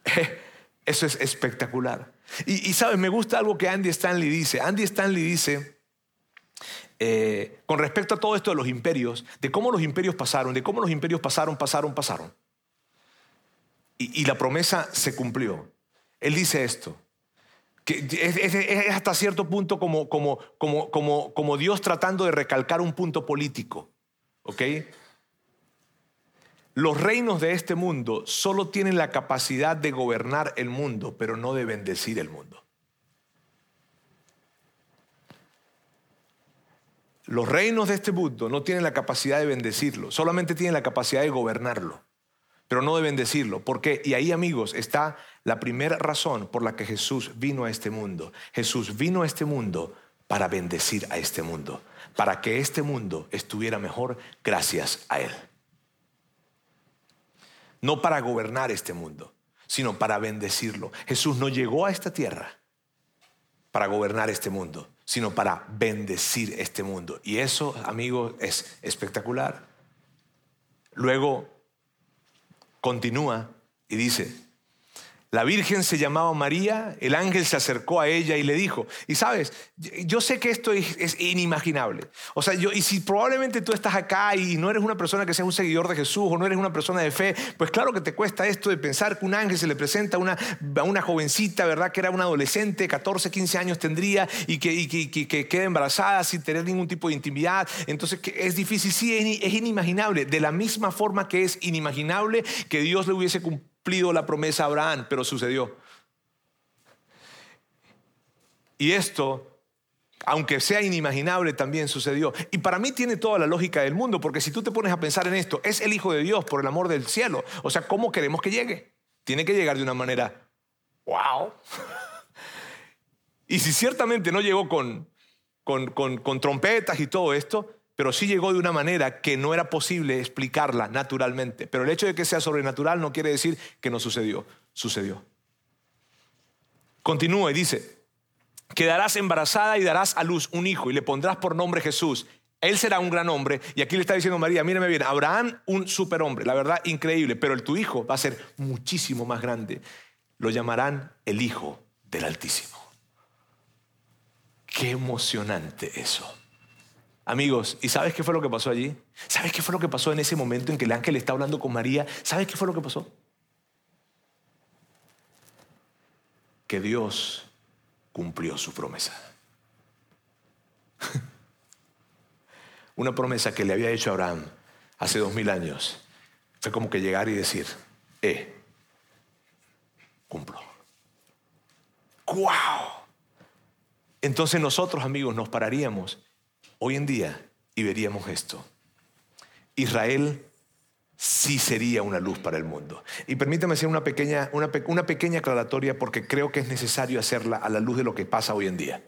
[LAUGHS] Eso es espectacular. Y, sabes, me gusta algo que Andy Stanley dice. Andy Stanley dice, eh, con respecto a todo esto de los imperios, de cómo los imperios pasaron, de cómo los imperios pasaron, pasaron, pasaron. Y, la promesa se cumplió. Él dice esto, que es, hasta cierto punto como, como, como, como, como Dios tratando de recalcar un punto político. ¿Ok? Los reinos de este mundo solo tienen la capacidad de gobernar el mundo, pero no de bendecir el mundo. Los reinos de este mundo no tienen la capacidad de bendecirlo, solamente tienen la capacidad de gobernarlo, pero no de bendecirlo. ¿Por qué? Y ahí, amigos, está la primera razón por la que Jesús vino a este mundo. Jesús vino a este mundo para bendecir a este mundo, para que este mundo estuviera mejor gracias a Él no para gobernar este mundo, sino para bendecirlo. Jesús no llegó a esta tierra para gobernar este mundo, sino para bendecir este mundo. Y eso, amigos, es espectacular. Luego continúa y dice, la Virgen se llamaba María, el ángel se acercó a ella y le dijo, y sabes, yo sé que esto es, inimaginable. O sea, y si probablemente tú estás acá y no eres una persona que sea un seguidor de Jesús o no eres una persona de fe, pues claro que te cuesta esto de pensar que un ángel se le presenta a una, una jovencita, ¿verdad? Que era una adolescente, 14, 15 años tendría y que, que, queda embarazada sin tener ningún tipo de intimidad. Entonces, es difícil, sí, es inimaginable. De la misma forma que es inimaginable que Dios le hubiese cumplido cumplido la promesa a Abraham, pero sucedió. Y esto, aunque sea inimaginable, también sucedió. Y para mí tiene toda la lógica del mundo, porque si tú te pones a pensar en esto, es el Hijo de Dios por el amor del cielo. O sea, ¿cómo queremos que llegue? Tiene que llegar de una manera, wow. [LAUGHS] y si ciertamente no llegó con, con, con trompetas y todo esto, pero sí llegó de una manera que no era posible explicarla naturalmente. Pero el hecho de que sea sobrenatural no quiere decir que no sucedió, sucedió. Continúa y dice, quedarás embarazada y darás a luz un hijo y le pondrás por nombre Jesús. Él será un gran hombre. Y aquí le está diciendo María, mírame bien, Abraham un superhombre, la verdad increíble, pero el tu hijo va a ser muchísimo más grande. Lo llamarán el Hijo del Altísimo. Qué emocionante eso. Amigos, ¿y sabes qué fue lo que pasó allí? ¿Sabes qué fue lo que pasó en ese momento en que el ángel está hablando con María? ¿Sabes qué fue lo que pasó? Que Dios cumplió su promesa. [LAUGHS] Una promesa que le había hecho a Abraham hace dos mil años. Fue como que llegar y decir, eh, cumplo. ¡Wow! Entonces nosotros, amigos, nos pararíamos hoy en día y veríamos esto. Israel sí sería una luz para el mundo. Y permítame hacer una pequeña, una, una pequeña aclaratoria porque creo que es necesario hacerla a la luz de lo que pasa hoy en día.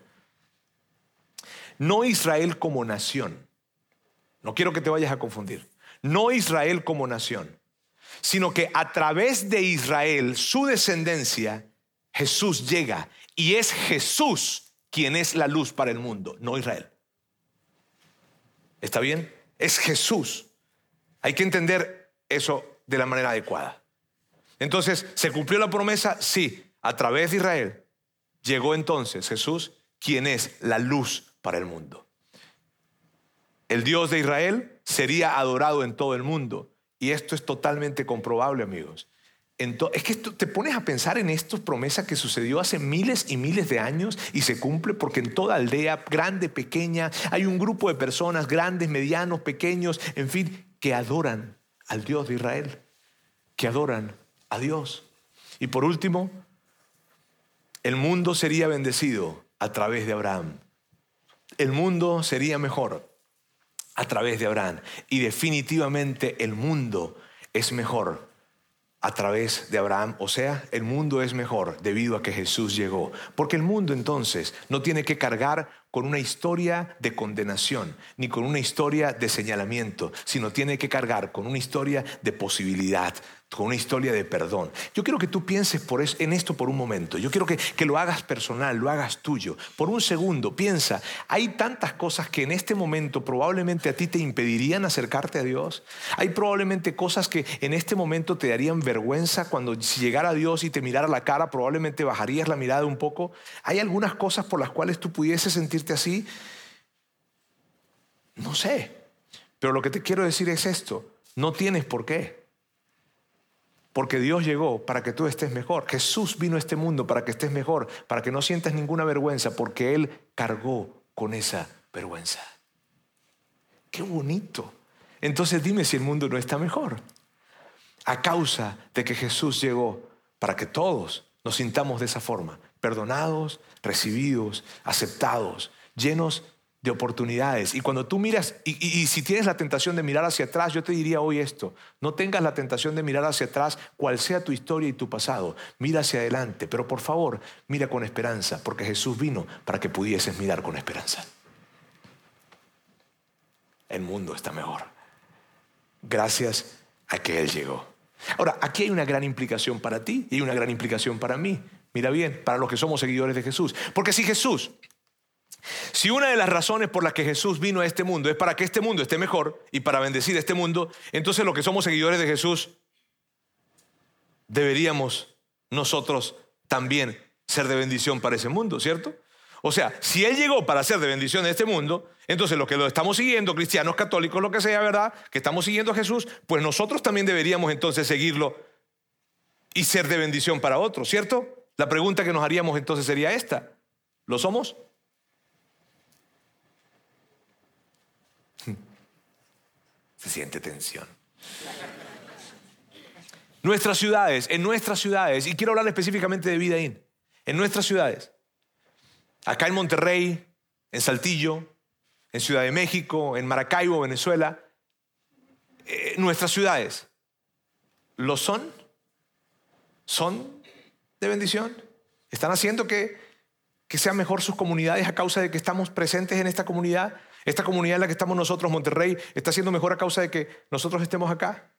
No Israel como nación, no quiero que te vayas a confundir, no Israel como nación, sino que a través de Israel, su descendencia, Jesús llega y es Jesús quien es la luz para el mundo, no Israel. ¿Está bien? Es Jesús. Hay que entender eso de la manera adecuada. Entonces, ¿se cumplió la promesa? Sí, a través de Israel. Llegó entonces Jesús, quien es la luz para el mundo. El Dios de Israel sería adorado en todo el mundo. Y esto es totalmente comprobable, amigos es que te pones a pensar en estas promesas que sucedió hace miles y miles de años y se cumple porque en toda aldea, grande, pequeña, hay un grupo de personas, grandes, medianos, pequeños, en fin, que adoran al Dios de Israel, que adoran a Dios. Y por último, el mundo sería bendecido a través de Abraham. El mundo sería mejor a través de Abraham. Y definitivamente el mundo es mejor a través de Abraham. O sea, el mundo es mejor debido a que Jesús llegó. Porque el mundo entonces no tiene que cargar con una historia de condenación, ni con una historia de señalamiento, sino tiene que cargar con una historia de posibilidad, con una historia de perdón. Yo quiero que tú pienses por en esto por un momento. Yo quiero que, que, lo hagas personal, lo hagas tuyo. Por un segundo, piensa, hay tantas cosas que en este momento probablemente a ti te impedirían acercarte a Dios. Hay probablemente cosas que en este momento te darían vergüenza cuando si llegara Dios y te mirara la cara, probablemente bajarías la mirada un poco. Hay algunas cosas por las cuales tú pudieses sentirte así. No sé. Pero lo que te quiero decir es esto. No tienes por qué. Porque Dios llegó para que tú estés mejor. Jesús vino a este mundo para que estés mejor, para que no sientas ninguna vergüenza, porque Él cargó con esa vergüenza. Qué bonito. Entonces dime si el mundo no está mejor. A causa de que Jesús llegó para que todos nos sintamos de esa forma, perdonados, recibidos, aceptados, llenos de oportunidades. Y cuando tú miras, y, si tienes la tentación de mirar hacia atrás, yo te diría hoy esto, no tengas la tentación de mirar hacia atrás, cual sea tu historia y tu pasado, mira hacia adelante, pero por favor, mira con esperanza, porque Jesús vino para que pudieses mirar con esperanza. El mundo está mejor, gracias a que Él llegó. Ahora, aquí hay una gran implicación para ti y una gran implicación para mí. Mira bien, para los que somos seguidores de Jesús. Porque si Jesús si una de las razones por las que Jesús vino a este mundo es para que este mundo esté mejor y para bendecir este mundo, entonces los que somos seguidores de Jesús deberíamos nosotros también ser de bendición para ese mundo, ¿cierto? O sea, si Él llegó para ser de bendición a este mundo, entonces los que lo estamos siguiendo, cristianos, católicos, lo que sea, ¿verdad? Que estamos siguiendo a Jesús, pues nosotros también deberíamos entonces seguirlo y ser de bendición para otros, ¿cierto? La pregunta que nos haríamos entonces sería esta, ¿lo somos? Se siente tensión. Nuestras ciudades, en nuestras ciudades, y quiero hablar específicamente de Vidaín, en nuestras ciudades, acá en Monterrey, en Saltillo, en Ciudad de México, en Maracaibo, Venezuela, eh, nuestras ciudades, ¿lo son? ¿Son de bendición? ¿Están haciendo que, que sean mejor sus comunidades a causa de que estamos presentes en esta comunidad? Esta comunidad en la que estamos nosotros, Monterrey, está siendo mejor a causa de que nosotros estemos acá.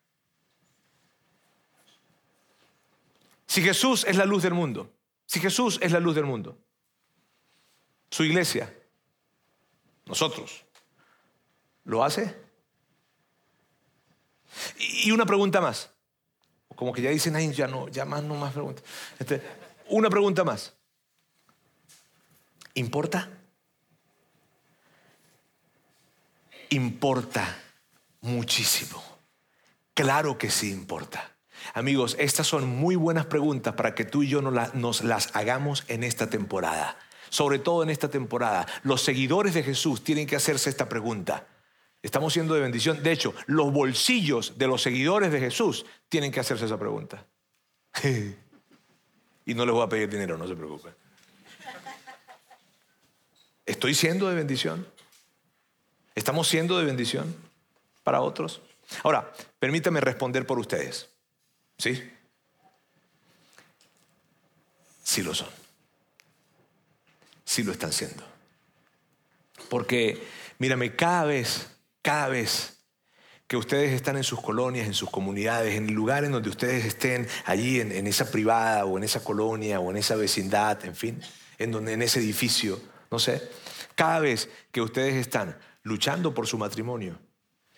Si Jesús es la luz del mundo, si Jesús es la luz del mundo, su iglesia, nosotros, ¿lo hace? Y una pregunta más. Como que ya dicen, ya no, ya más, no más preguntas. Este, una pregunta más. ¿Importa? Importa muchísimo. Claro que sí importa. Amigos, estas son muy buenas preguntas para que tú y yo nos las hagamos en esta temporada. Sobre todo en esta temporada. Los seguidores de Jesús tienen que hacerse esta pregunta. Estamos siendo de bendición. De hecho, los bolsillos de los seguidores de Jesús tienen que hacerse esa pregunta. [LAUGHS] y no les voy a pedir dinero, no se preocupen. ¿Estoy siendo de bendición? ¿Estamos siendo de bendición para otros? Ahora, permítame responder por ustedes. ¿Sí? Sí lo son. Sí lo están siendo. Porque, mírame, cada vez, cada vez que ustedes están en sus colonias, en sus comunidades, en el lugar en donde ustedes estén, allí en, en, esa privada o en esa colonia o en esa vecindad, en fin, en, donde, en ese edificio, no sé, cada vez que ustedes están luchando por su matrimonio.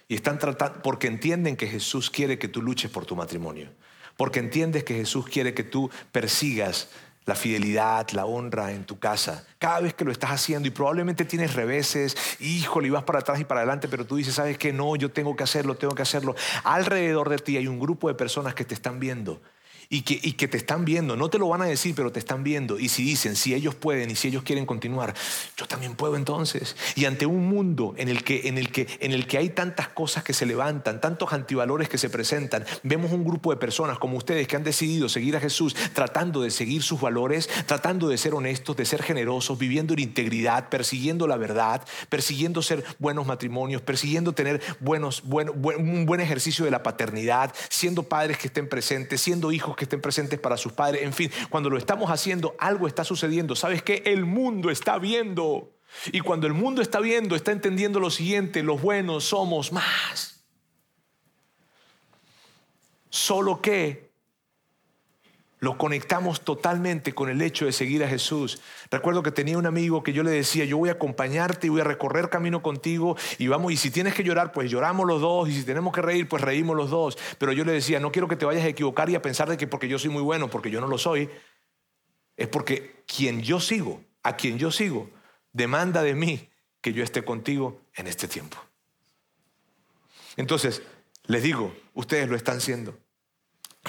Y están tratando, porque entienden que Jesús quiere que tú luches por tu matrimonio. Porque entiendes que Jesús quiere que tú persigas la fidelidad, la honra en tu casa. Cada vez que lo estás haciendo y probablemente tienes reveses, híjole, y vas para atrás y para adelante, pero tú dices, ¿sabes qué? No, yo tengo que hacerlo, tengo que hacerlo. Alrededor de ti hay un grupo de personas que te están viendo y que, y que te están viendo. No te lo van a decir, pero te están viendo. Y si dicen, si ellos pueden y si ellos quieren continuar, yo también puedo entonces. Y ante un mundo en el que, en el que, en el que hay tantas cosas que se levantan, tantos antivalores que se presentan, vemos un grupo de personas como ustedes que han decidido seguir a Jesús, tratando de seguir sus valores, tratando de ser honestos, de ser generosos, viviendo en integridad, persiguiendo la verdad, persiguiendo ser buenos matrimonios, persiguiendo tener buenos, un buen ejercicio de la paternidad, siendo padres que estén presentes, siendo hijos que estén presentes para sus padres. En fin, cuando lo estamos haciendo, algo está sucediendo. ¿Sabes qué? El mundo está viendo. Y cuando el mundo está viendo, está entendiendo lo siguiente, los buenos somos más. Solo que lo conectamos totalmente con el hecho de seguir a Jesús. Recuerdo que tenía un amigo que yo le decía, yo voy a acompañarte y voy a recorrer camino contigo y vamos, y si tienes que llorar, pues lloramos los dos, y si tenemos que reír, pues reímos los dos. Pero yo le decía, no quiero que te vayas a equivocar y a pensar de que porque yo soy muy bueno, porque yo no lo soy, es porque quien yo sigo, a quien yo sigo, demanda de mí que yo esté contigo en este tiempo. Entonces, les digo, ustedes lo están haciendo.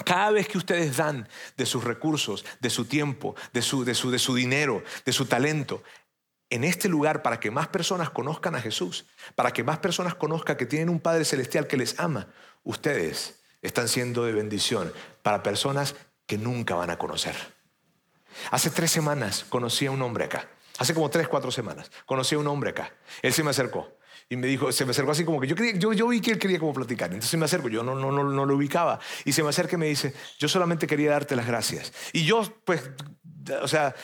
Cada vez que ustedes dan de sus recursos, de su tiempo, de su, de su, de su dinero, de su talento, en este lugar para que más personas conozcan a Jesús, para que más personas conozcan que tienen un Padre Celestial que les ama, ustedes están siendo de bendición para personas que nunca van a conocer. Hace tres semanas conocí a un hombre acá. Hace como tres, cuatro semanas conocí a un hombre acá. Él se me acercó. Y me dijo, se me acercó así como que yo, yo, yo vi que él quería como platicar. Entonces me acerco, yo no, no, no, no lo ubicaba. Y se me acerca y me dice, yo solamente quería darte las gracias. Y yo, pues, o sea,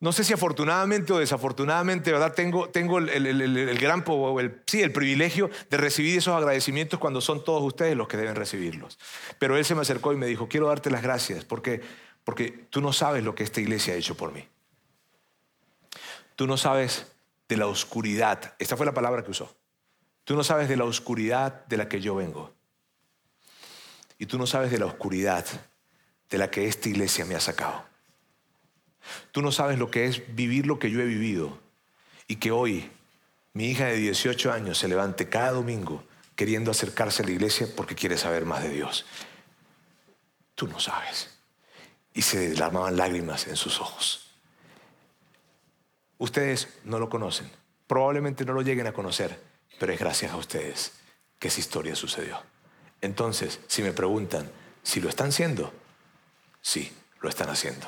no sé si afortunadamente o desafortunadamente, ¿verdad? Tengo, tengo el, el, el, el gran, el, sí, el privilegio de recibir esos agradecimientos cuando son todos ustedes los que deben recibirlos. Pero él se me acercó y me dijo, quiero darte las gracias porque, porque tú no sabes lo que esta iglesia ha hecho por mí. Tú no sabes de la oscuridad. Esta fue la palabra que usó. Tú no sabes de la oscuridad de la que yo vengo. Y tú no sabes de la oscuridad de la que esta iglesia me ha sacado. Tú no sabes lo que es vivir lo que yo he vivido y que hoy mi hija de 18 años se levante cada domingo queriendo acercarse a la iglesia porque quiere saber más de Dios. Tú no sabes. Y se derramaban lágrimas en sus ojos. Ustedes no lo conocen. Probablemente no lo lleguen a conocer pero es gracias a ustedes que esa historia sucedió. Entonces, si me preguntan si lo están haciendo, sí, lo están haciendo.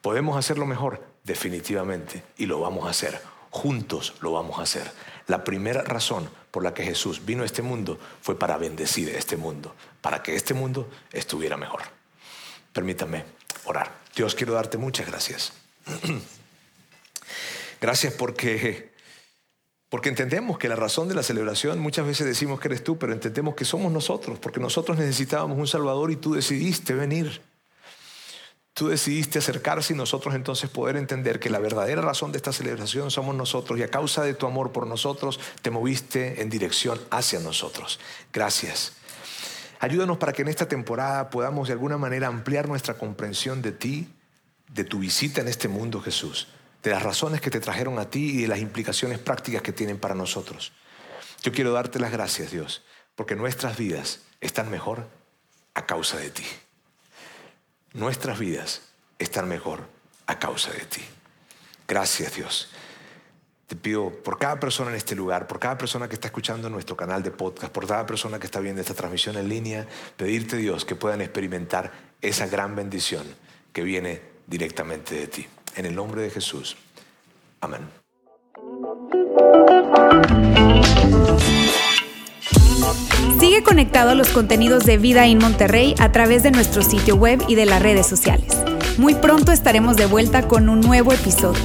¿Podemos hacerlo mejor? Definitivamente, y lo vamos a hacer. Juntos lo vamos a hacer. La primera razón por la que Jesús vino a este mundo fue para bendecir este mundo, para que este mundo estuviera mejor. Permítanme orar. Dios, quiero darte muchas gracias. [CLEARS THROAT] gracias porque porque entendemos que la razón de la celebración, muchas veces decimos que eres tú, pero entendemos que somos nosotros, porque nosotros necesitábamos un Salvador y tú decidiste venir. Tú decidiste acercarse y nosotros entonces poder entender que la verdadera razón de esta celebración somos nosotros y a causa de tu amor por nosotros te moviste en dirección hacia nosotros. Gracias. Ayúdanos para que en esta temporada podamos de alguna manera ampliar nuestra comprensión de ti, de tu visita en este mundo, Jesús de las razones que te trajeron a ti y de las implicaciones prácticas que tienen para nosotros. Yo quiero darte las gracias, Dios, porque nuestras vidas están mejor a causa de ti. Nuestras vidas están mejor a causa de ti. Gracias, Dios. Te pido por cada persona en este lugar, por cada persona que está escuchando nuestro canal de podcast, por cada persona que está viendo esta transmisión en línea, pedirte, Dios, que puedan experimentar esa gran bendición que viene directamente de ti. En el nombre de Jesús. Amén. Sigue conectado a los contenidos de Vida en Monterrey a través de nuestro sitio web y de las redes sociales. Muy pronto estaremos de vuelta con un nuevo episodio.